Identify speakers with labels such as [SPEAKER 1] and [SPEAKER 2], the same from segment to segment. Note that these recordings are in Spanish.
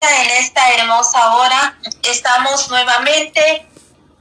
[SPEAKER 1] en esta hermosa hora. Estamos nuevamente,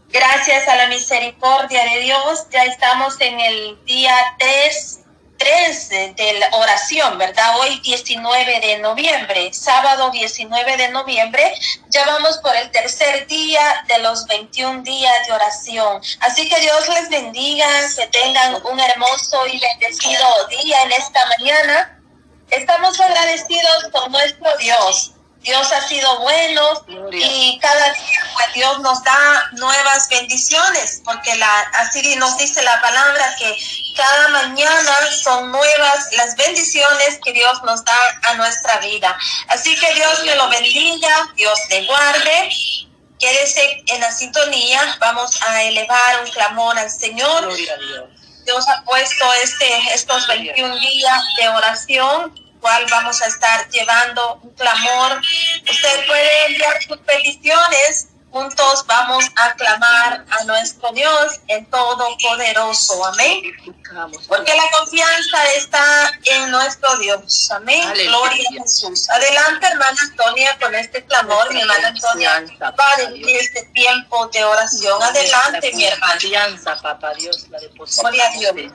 [SPEAKER 1] gracias a la misericordia de Dios, ya estamos en el día 3, 3 de la oración, ¿verdad? Hoy 19 de noviembre, sábado 19 de noviembre, ya vamos por el tercer día de los 21 días de oración. Así que Dios les bendiga, que tengan un hermoso y bendecido día en esta mañana. Estamos agradecidos por nuestro Dios Dios ha sido bueno y cada día pues, Dios nos da nuevas bendiciones, porque la, así nos dice la palabra que cada mañana son nuevas las bendiciones que Dios nos da a nuestra vida. Así que Dios me lo bendiga, Dios le guarde. Quédese en la sintonía, vamos a elevar un clamor al Señor. Dios ha puesto este, estos 21 días de oración cual vamos a estar llevando un clamor. Usted puede enviar sus peticiones. Juntos vamos a clamar a nuestro Dios, el Todopoderoso. Amén. Porque la confianza está en nuestro Dios. Amén. Gloria a Jesús. Adelante, hermana Antonia, con este clamor. Mi hermana Antonia va a este tiempo de oración. Adelante, mi hermana.
[SPEAKER 2] Confianza, papá Dios, la
[SPEAKER 1] Gloria a Dios.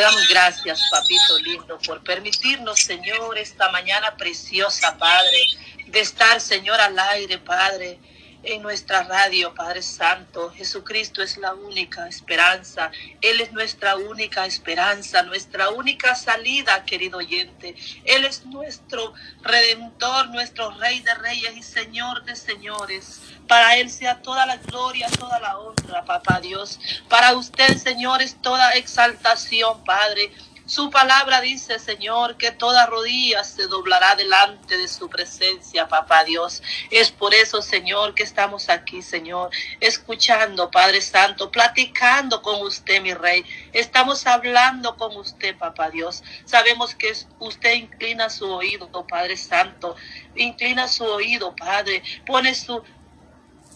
[SPEAKER 2] Damos gracias, papito lindo, por permitirnos, Señor, esta mañana preciosa, Padre, de estar, Señor, al aire, Padre en nuestra radio, Padre Santo. Jesucristo es la única esperanza. Él es nuestra única esperanza, nuestra única salida, querido oyente. Él es nuestro redentor, nuestro rey de reyes y señor de señores. Para Él sea toda la gloria, toda la honra, papá Dios. Para usted, señores, toda exaltación, Padre. Su palabra dice, Señor, que toda rodilla se doblará delante de su presencia, papá Dios. Es por eso, Señor, que estamos aquí, Señor, escuchando, Padre Santo, platicando con usted, mi Rey. Estamos hablando con usted, papá Dios. Sabemos que usted inclina su oído, Padre Santo. Inclina su oído, Padre. Pone su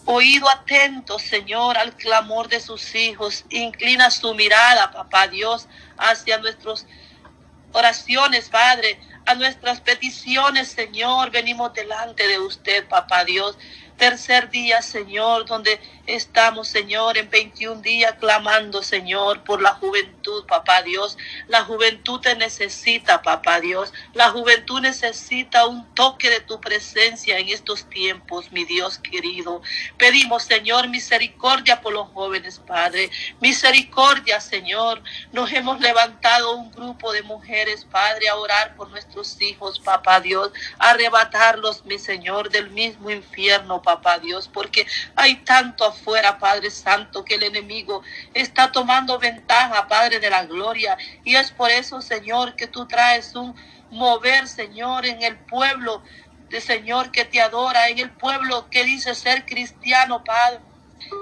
[SPEAKER 2] Oído atento, Señor, al clamor de sus hijos. Inclina su mirada, papá Dios, hacia nuestras oraciones, Padre, a nuestras peticiones, Señor. Venimos delante de usted, papá Dios. Tercer día, Señor, donde Estamos, Señor, en 21 días clamando, Señor, por la juventud, papá Dios. La juventud te necesita, papá Dios. La juventud necesita un toque de tu presencia en estos tiempos, mi Dios querido. Pedimos, Señor, misericordia por los jóvenes, Padre. Misericordia, Señor. Nos hemos levantado un grupo de mujeres, Padre, a orar por nuestros hijos, papá Dios. Arrebatarlos, mi Señor, del mismo infierno, papá Dios, porque hay tanto fuera, Padre Santo, que el enemigo está tomando ventaja, Padre de la gloria. Y es por eso, Señor, que tú traes un mover, Señor, en el pueblo de Señor que te adora, en el pueblo que dice ser cristiano, Padre.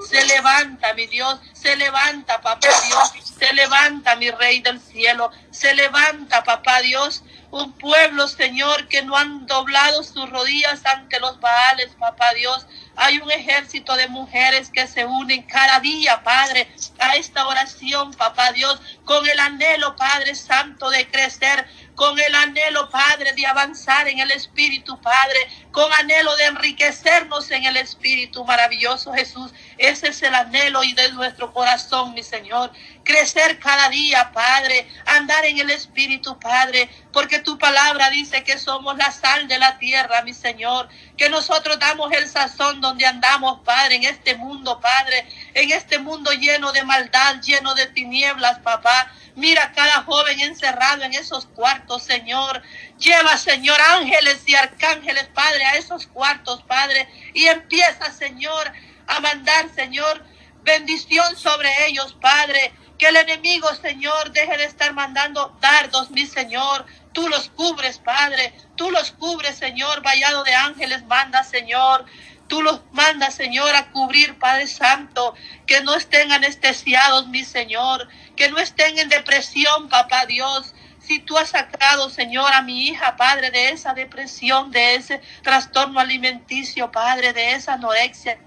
[SPEAKER 2] Se levanta, mi Dios, se levanta, papá Dios, se levanta, mi Rey del cielo, se levanta, papá Dios, un pueblo, Señor, que no han doblado sus rodillas ante los Baales, papá Dios, hay un ejército de mujeres que se unen cada día, Padre, a esta oración, papá Dios, con el anhelo, Padre Santo, de crecer, con el anhelo, Padre, de avanzar en el Espíritu, Padre, con anhelo de enriquecernos en el Espíritu maravilloso, Jesús. Ese es el anhelo y de nuestro corazón, mi Señor. Crecer cada día, Padre, andar en el Espíritu, Padre, porque tu palabra dice que somos la sal de la tierra, mi Señor, que nosotros damos el sazón donde andamos, Padre, en este mundo, Padre, en este mundo lleno de maldad, lleno de tinieblas, papá. Mira cada joven encerrado en esos cuartos, Señor. Lleva, Señor, ángeles y arcángeles, Padre, a esos cuartos, Padre. Y empieza, Señor, a mandar, Señor, bendición sobre ellos, Padre. Que el enemigo, Señor, deje de estar mandando dardos, mi Señor. Tú los cubres, Padre. Tú los cubres, Señor. Vallado de ángeles, manda, Señor. Tú los mandas, Señor, a cubrir, Padre Santo, que no estén anestesiados, mi Señor, que no estén en depresión, papá Dios. Si tú has sacado, Señor, a mi hija, Padre, de esa depresión, de ese trastorno alimenticio, Padre, de esa anorexia,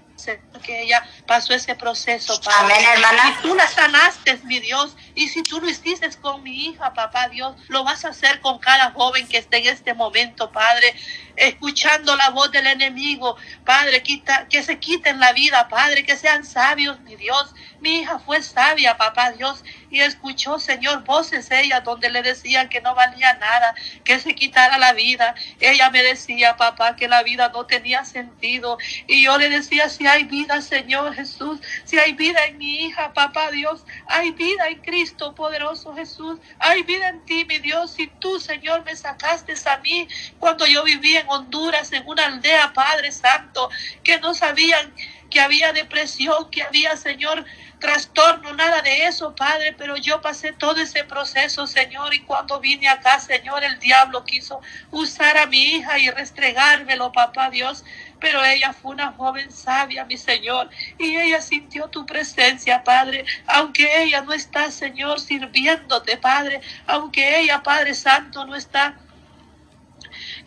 [SPEAKER 2] que ella pasó ese proceso, Padre.
[SPEAKER 1] Amén, hermana.
[SPEAKER 2] Y tú la sanaste, mi Dios. Y si tú lo hiciste con mi hija, papá Dios, lo vas a hacer con cada joven que esté en este momento, Padre escuchando la voz del enemigo. Padre, quita, que se quiten la vida, Padre, que sean sabios, mi Dios. Mi hija fue sabia, papá Dios, y escuchó, Señor, voces ella donde le decían que no valía nada, que se quitara la vida. Ella me decía, papá, que la vida no tenía sentido. Y yo le decía, si hay vida, Señor Jesús, si hay vida en mi hija, papá Dios, hay vida en Cristo poderoso Jesús, hay vida en ti, mi Dios. Si tú, Señor, me sacaste a mí cuando yo vivía en Honduras, en una aldea, Padre Santo, que no sabían que había depresión, que había, Señor, trastorno, nada de eso, Padre, pero yo pasé todo ese proceso, Señor, y cuando vine acá, Señor, el diablo quiso usar a mi hija y restregármelo, papá Dios, pero ella fue una joven sabia, mi Señor, y ella sintió tu presencia, Padre, aunque ella no está, Señor, sirviéndote, Padre, aunque ella, Padre Santo, no está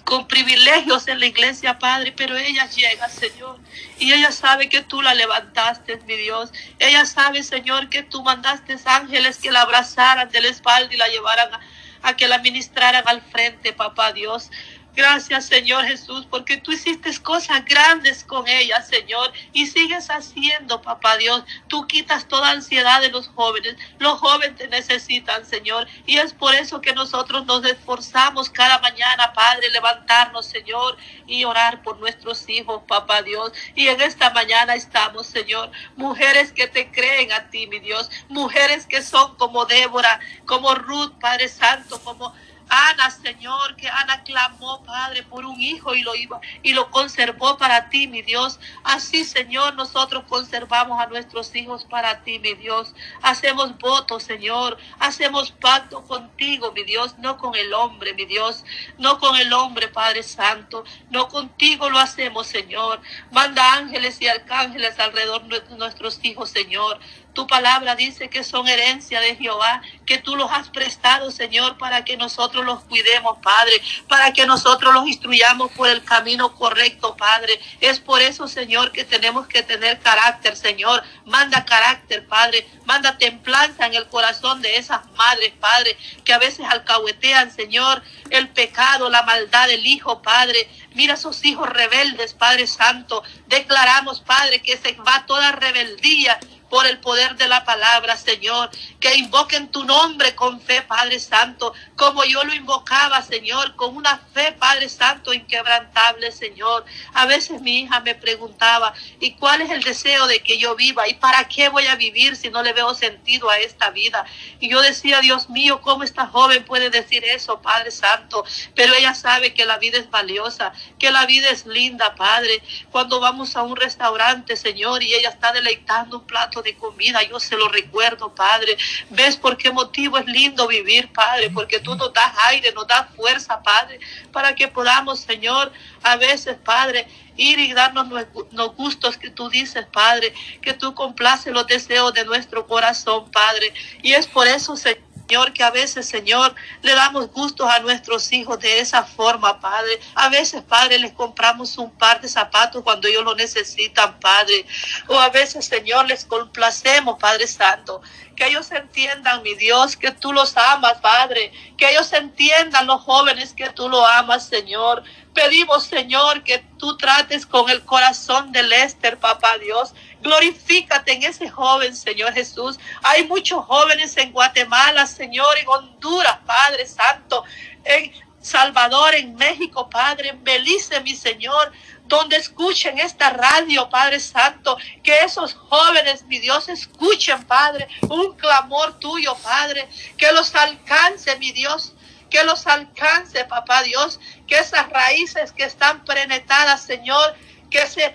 [SPEAKER 2] con privilegios en la iglesia, Padre, pero ella llega, Señor, y ella sabe que tú la levantaste, mi Dios. Ella sabe, Señor, que tú mandaste ángeles que la abrazaran de la espalda y la llevaran a, a que la ministraran al frente, papá Dios. Gracias, Señor Jesús, porque tú hiciste cosas grandes con ella, Señor, y sigues haciendo, papá Dios. Tú quitas toda ansiedad de los jóvenes. Los jóvenes te necesitan, Señor, y es por eso que nosotros nos esforzamos cada mañana, Padre, levantarnos, Señor, y orar por nuestros hijos, papá Dios. Y en esta mañana estamos, Señor, mujeres que te creen a ti, mi Dios, mujeres que son como Débora, como Ruth, Padre Santo, como Ana, Señor, que Ana clamó, Padre, por un hijo y lo iba y lo conservó para ti, mi Dios. Así, Señor, nosotros conservamos a nuestros hijos para ti, mi Dios. Hacemos votos, Señor. Hacemos pacto contigo, mi Dios, no con el hombre, mi Dios, no con el hombre, Padre Santo. No contigo lo hacemos, Señor. Manda ángeles y arcángeles alrededor de nuestros hijos, Señor. Tu palabra dice que son herencia de Jehová, que tú los has prestado, Señor, para que nosotros los cuidemos, Padre, para que nosotros los instruyamos por el camino correcto, Padre. Es por eso, Señor, que tenemos que tener carácter, Señor. Manda carácter, Padre. Manda templanza en el corazón de esas madres, Padre, que a veces alcahuetean, Señor, el pecado, la maldad del Hijo, Padre. Mira a esos hijos rebeldes, Padre Santo. Declaramos, Padre, que se va toda rebeldía por el poder de la palabra, Señor. Que invoquen tu nombre con fe, Padre Santo, como yo lo invocaba, Señor, con una fe, Padre Santo, inquebrantable, Señor. A veces mi hija me preguntaba, ¿y cuál es el deseo de que yo viva? ¿Y para qué voy a vivir si no le veo sentido a esta vida? Y yo decía, Dios mío, ¿cómo esta joven puede decir eso, Padre Santo? Pero ella sabe que la vida es valiosa, que la vida es linda, Padre. Cuando vamos a un restaurante, Señor, y ella está deleitando un plato de comida, yo se lo recuerdo, Padre. ¿Ves por qué motivo es lindo vivir, Padre? Porque tú nos das aire, nos das fuerza, Padre, para que podamos, Señor, a veces, Padre, ir y darnos los gustos que tú dices, Padre, que tú complaces los deseos de nuestro corazón, Padre. Y es por eso, Señor Señor, que a veces, Señor, le damos gustos a nuestros hijos de esa forma, Padre. A veces, Padre, les compramos un par de zapatos cuando ellos lo necesitan, Padre. O a veces, Señor, les complacemos, Padre Santo. Que ellos entiendan, mi Dios, que tú los amas, Padre. Que ellos entiendan, los jóvenes, que tú lo amas, Señor. Pedimos, Señor, que tú trates con el corazón de Lester, papá Dios Glorifícate en ese joven, Señor Jesús. Hay muchos jóvenes en Guatemala, Señor, en Honduras, Padre Santo, en Salvador, en México, Padre, en Belice, mi Señor, donde escuchen esta radio, Padre Santo, que esos jóvenes, mi Dios, escuchen, Padre, un clamor tuyo, Padre, que los alcance, mi Dios, que los alcance, papá Dios, que esas raíces que están penetradas, Señor, que se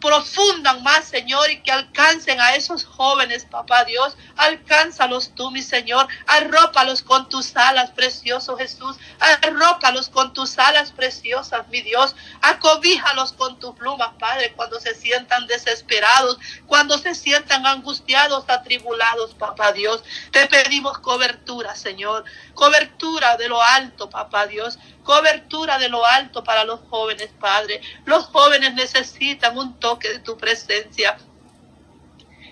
[SPEAKER 2] profundan más, Señor, y que alcancen a esos jóvenes, papá Dios. Alcánzalos tú, mi Señor. Arrópalos con tus alas, precioso Jesús. Arrópalos con tus alas preciosas, mi Dios. Acobíjalos con tus plumas, Padre, cuando se sientan desesperados, cuando se sientan angustiados, atribulados, papá Dios. Te pedimos cobertura, Señor. Cobertura de lo alto, papá Dios cobertura de lo alto para los jóvenes, Padre. Los jóvenes necesitan un toque de tu presencia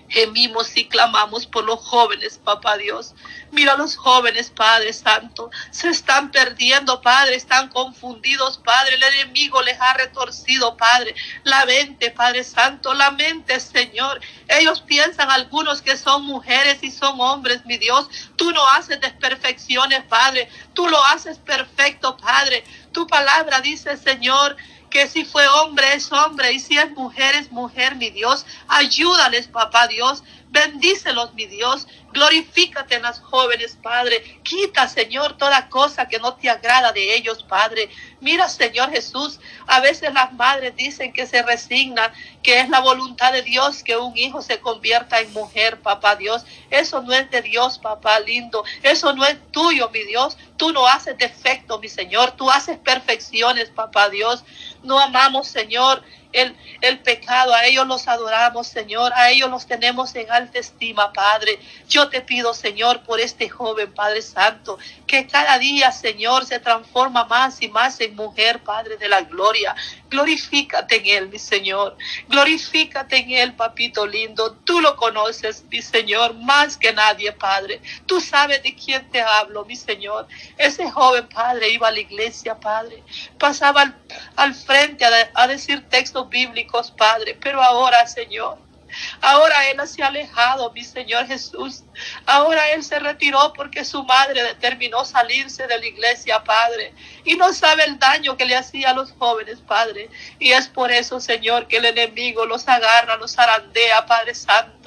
[SPEAKER 2] gemimos y clamamos por los jóvenes, papá Dios. Mira a los jóvenes, Padre Santo. Se están perdiendo, Padre. Están confundidos, Padre. El enemigo les ha retorcido, Padre. La mente, Padre Santo. La mente, Señor. Ellos piensan algunos que son mujeres y son hombres, mi Dios. Tú no haces desperfecciones, Padre. Tú lo haces perfecto, Padre. Tu palabra dice, Señor, que si fue hombre es hombre y si es mujer es mujer, mi Dios. Ayúdales, papá Dios. Bendícelos, mi Dios. Glorifícate en las jóvenes, Padre. Quita, Señor, toda cosa que no te agrada de ellos, Padre. Mira, Señor Jesús, a veces las madres dicen que se resignan, que es la voluntad de Dios que un hijo se convierta en mujer, papá Dios. Eso no es de Dios, papá lindo. Eso no es tuyo, mi Dios. Tú no haces defecto, mi Señor. Tú haces perfecciones, papá Dios. No amamos, Señor, el, el, pecado, a ellos los adoramos, Señor, a ellos los tenemos en alta estima, Padre. Yo te pido, Señor, por este joven, Padre Santo, que cada día, Señor, se transforma más y más en mujer, Padre de la gloria. Glorifícate en él, mi Señor. Glorifícate en él, papito lindo. Tú lo conoces, mi Señor, más que nadie, Padre. Tú sabes de quién te hablo, mi Señor. Ese joven, Padre, iba a la iglesia, Padre. Pasaba al, al frente a, decir textos bíblicos, Padre, pero ahora, Señor, Ahora Él se ha alejado, mi Señor Jesús. Ahora Él se retiró porque su madre determinó salirse de la iglesia, Padre. Y no sabe el daño que le hacía a los jóvenes, Padre. Y es por eso, Señor, que el enemigo los agarra, los arandea, Padre Santo.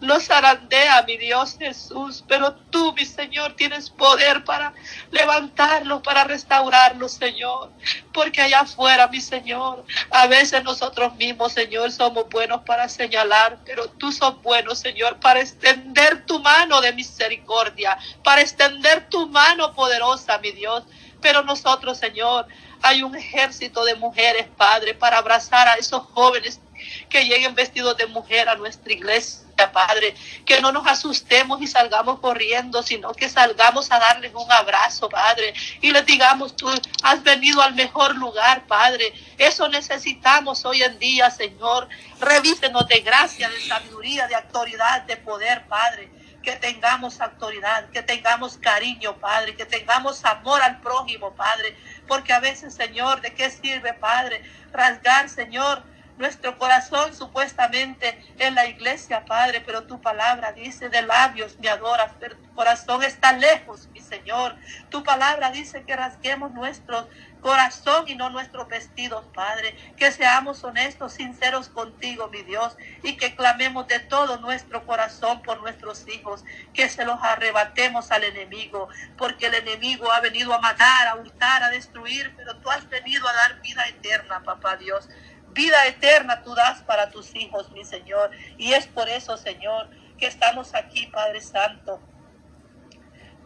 [SPEAKER 2] Los arandea, mi Dios Jesús. Pero tú, mi Señor, tienes poder para levantarlos, para restaurarlos, Señor. Porque allá afuera, mi Señor, a veces nosotros mismos, Señor, somos buenos para señalar, pero tú sos bueno, Señor, para extender tu mano de misericordia, para extender tu mano poderosa, mi Dios. Pero nosotros, Señor, hay un ejército de mujeres, Padre, para abrazar a esos jóvenes que lleguen vestidos de mujer a nuestra iglesia. Padre, que no nos asustemos y salgamos corriendo, sino que salgamos a darles un abrazo, Padre, y les digamos, tú has venido al mejor lugar, Padre. Eso necesitamos hoy en día, Señor. Revísenos de gracia, de sabiduría, de autoridad, de poder, Padre que tengamos autoridad, que tengamos cariño, Padre, que tengamos amor al prójimo, Padre, porque a veces, Señor, ¿de qué sirve, Padre? Rasgar, Señor, nuestro corazón supuestamente en la iglesia, Padre, pero tu palabra dice de labios me adoras, pero tu corazón está lejos, mi Señor. Tu palabra dice que rasguemos nuestro corazón y no nuestros vestidos, Padre. Que seamos honestos, sinceros contigo, mi Dios, y que clamemos de todo nuestro corazón por nuestros hijos, que se los arrebatemos al enemigo, porque el enemigo ha venido a matar, a hurtar, a destruir, pero tú has venido a dar vida eterna, papá Dios. Vida eterna tú das para tus hijos, mi Señor. Y es por eso, Señor, que estamos aquí, Padre Santo.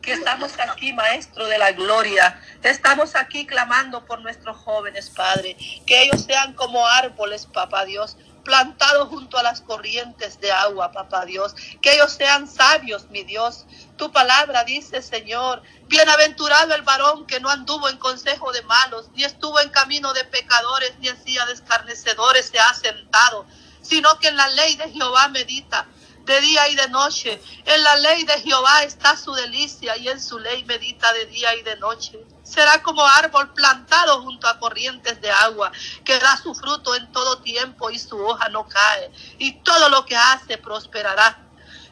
[SPEAKER 2] Que estamos aquí, Maestro de la Gloria. Estamos aquí clamando por nuestros jóvenes, Padre. Que ellos sean como árboles, Papá Dios, plantados junto a las corrientes de agua, Papá Dios. Que ellos sean sabios, mi Dios. Tu palabra dice, Señor, bienaventurado el varón que no anduvo en consejo de malos, ni estuvo en camino de pecadores, ni hacía de escarnecedores se ha sentado, sino que en la ley de Jehová medita de día y de noche. En la ley de Jehová está su delicia y en su ley medita de día y de noche. Será como árbol plantado junto a corrientes de agua, que da su fruto en todo tiempo y su hoja no cae, y todo lo que hace prosperará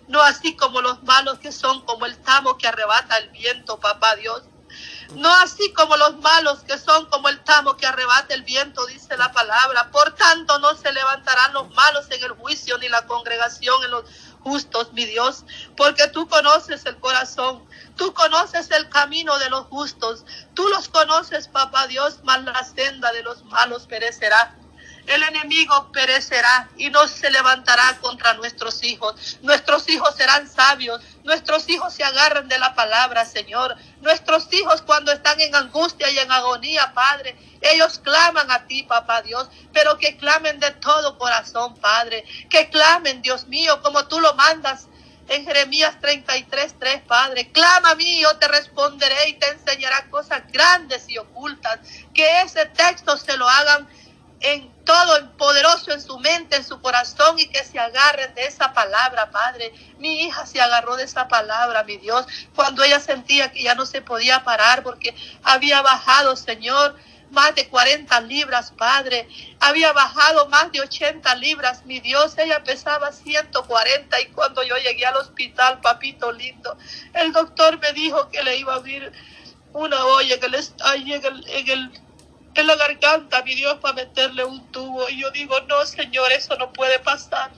[SPEAKER 2] no así como los malos que son como el tamo que arrebata el viento, papá Dios. No así como los malos que son como el tamo que arrebata el viento, dice la palabra. Por tanto, no se levantarán los malos en el juicio ni la congregación en los justos, mi Dios, porque tú conoces el corazón, tú conoces el camino de los justos, tú los conoces, papá Dios, mas la senda de los malos perecerá el enemigo perecerá y no se levantará contra nuestros hijos. Nuestros hijos serán sabios, nuestros hijos se agarran de la palabra, Señor. Nuestros hijos cuando están en angustia y en agonía, Padre, ellos claman a ti, papá Dios, pero que clamen de todo corazón, Padre. Que clamen, Dios mío, como tú lo mandas en Jeremías 33, 3, Padre. Clama a mí, yo te responderé y te enseñará cosas grandes y ocultas. Que ese texto se lo hagan en todo poderoso en su mente, en su corazón y que se agarren de esa palabra, Padre. Mi hija se agarró de esa palabra, mi Dios, cuando ella sentía que ya no se podía parar porque había bajado, Señor, más de 40 libras, Padre. Había bajado más de 80 libras, mi Dios. Ella pesaba 140 y cuando yo llegué al hospital, papito lindo, el doctor me dijo que le iba a abrir una olla que le, ahí en el, en el en la garganta, mi Dios, para meterle un tubo. Y yo digo, no, Señor, eso no puede pasar.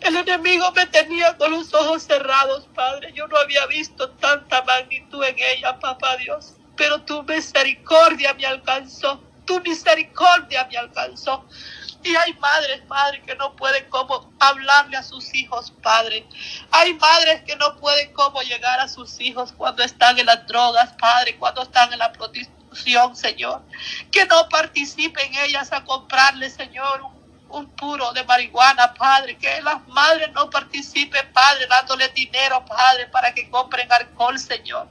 [SPEAKER 2] El enemigo me tenía con los ojos cerrados, Padre. Yo no había visto tanta magnitud en ella, papá Dios. Pero tu misericordia me alcanzó. Tu misericordia me alcanzó. Y hay madres, Padre, que no pueden como hablarle a sus hijos, Padre. Hay madres que no pueden como llegar a sus hijos cuando están en las drogas, Padre, cuando están en la prostitución, Señor. Que no participen ellas a comprarle, Señor, un, un puro de marihuana, Padre. Que las madres no participen, Padre, dándole dinero, Padre, para que compren alcohol, Señor.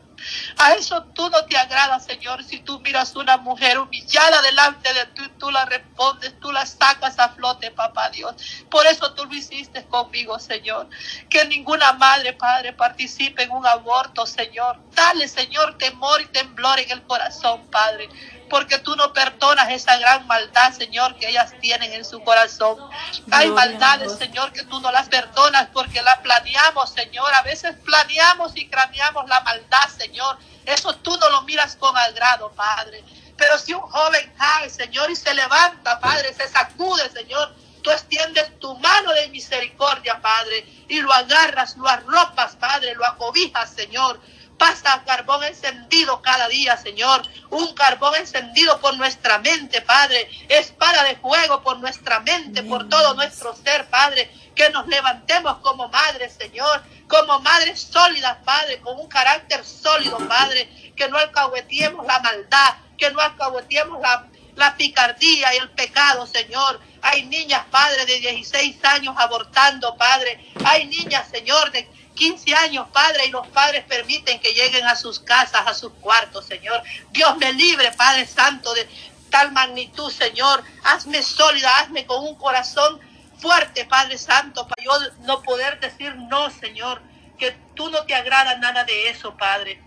[SPEAKER 2] A eso tú no te agradas, Señor. Si tú miras una mujer humillada delante de ti, tú la respondes, tú la sacas a flote, papá Dios. Por eso tú lo hiciste conmigo, Señor. Que ninguna madre, Padre, participe en un aborto, Señor. Dale, Señor, temor y temblor en el corazón, Padre porque tú no perdonas esa gran maldad, Señor, que ellas tienen en su corazón. Hay maldades, Señor, que tú no las perdonas porque la planeamos, Señor. A veces planeamos y craneamos la maldad, Señor. Eso tú no lo miras con agrado, Padre. Pero si un joven cae, Señor, y se levanta, Padre, se sacude, Señor, tú extiendes tu mano de misericordia, Padre, y lo agarras, lo arropas, Padre, lo acobijas, Señor pasa carbón encendido cada día, Señor. Un carbón encendido por nuestra mente, Padre. Espada de fuego por nuestra mente, por todo nuestro ser, Padre. Que nos levantemos como madres, Señor. Como madres sólidas, Padre. Con un carácter sólido, Padre. Que no alcahuetiemos la maldad. Que no alcahuetiemos la, la picardía y el pecado, Señor. Hay niñas, Padre, de 16 años abortando, Padre. Hay niñas, Señor, de 15 años, Padre, y los padres permiten que lleguen a sus casas, a sus cuartos, Señor. Dios me libre, Padre Santo, de tal magnitud, Señor. Hazme sólida, hazme con un corazón fuerte, Padre Santo, para yo no poder decir no, Señor, que tú no te agrada nada de eso, Padre.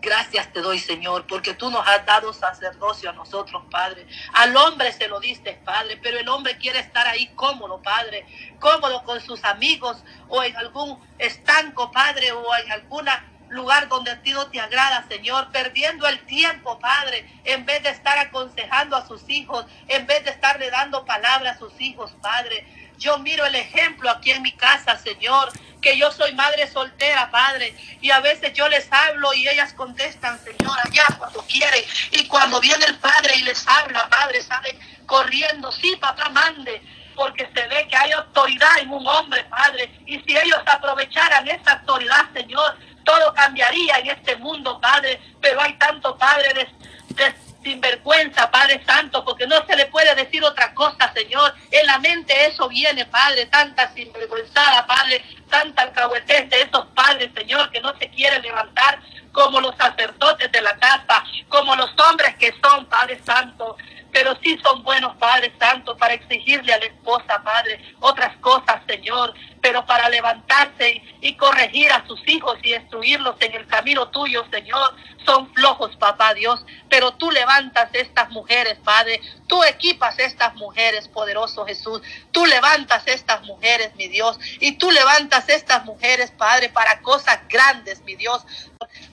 [SPEAKER 2] Gracias te doy, Señor, porque tú nos has dado sacerdocio a nosotros, Padre. Al hombre se lo diste, Padre, pero el hombre quiere estar ahí cómodo, Padre, cómodo con sus amigos o en algún estanco, Padre, o en algún lugar donde a ti no te agrada, Señor, perdiendo el tiempo, Padre, en vez de estar aconsejando a sus hijos, en vez de estarle dando palabra a sus hijos, Padre. Yo miro el ejemplo aquí en mi casa, Señor, que yo soy madre soltera, Padre, y a veces yo les hablo y ellas contestan, Señor, allá cuando quieren, y cuando viene el Padre y les habla, Padre, sale corriendo, sí, papá, mande, porque se ve que hay autoridad en un hombre, Padre, y si ellos aprovecharan esa autoridad, Señor, todo cambiaría en este mundo, Padre, pero hay tanto, Padre, de, de sinvergüenza, Padre Santo, porque no se le puede decir otra cosa, Señor. En la mente eso viene, Padre, tanta sinvergüenzada, Padre, tanta alcahuetez de esos padres, Señor, que no se quieren levantar como los sacerdotes de la casa, como los hombres que son, Padre Santo pero sí son buenos Padre Santo para exigirle a la esposa, Padre, otras cosas, Señor, pero para levantarse y, corregir a sus hijos y destruirlos en el camino tuyo, Señor, son flojos, papá Dios, pero tú levantas estas mujeres, Padre, tú equipas estas mujeres, poderoso Jesús, tú levantas estas mujeres, mi Dios, y tú levantas estas mujeres, Padre, para cosas grandes, mi Dios.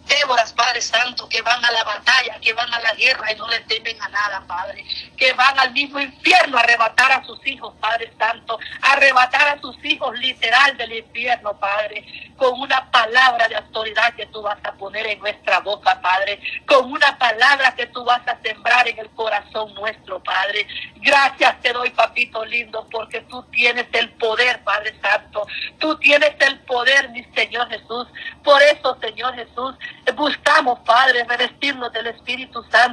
[SPEAKER 2] Déboras, Padre Santo, que van a la batalla, que van a la guerra y no le temen a nada, Padre, que van al mismo infierno a arrebatar a sus hijos, Padre Santo, a arrebatar a sus hijos literal del infierno, Padre, con una palabra de autoridad que tú vas a poner en nuestra boca, Padre, con una palabra que tú vas a sembrar en el corazón nuestro, Padre. Gracias te doy, papito lindo, porque tú tienes el poder, Padre Santo. Tú tienes el poder, mi Señor Jesús. Por eso, Señor Jesús, buscamos, Padre, revestirnos del Espíritu Santo.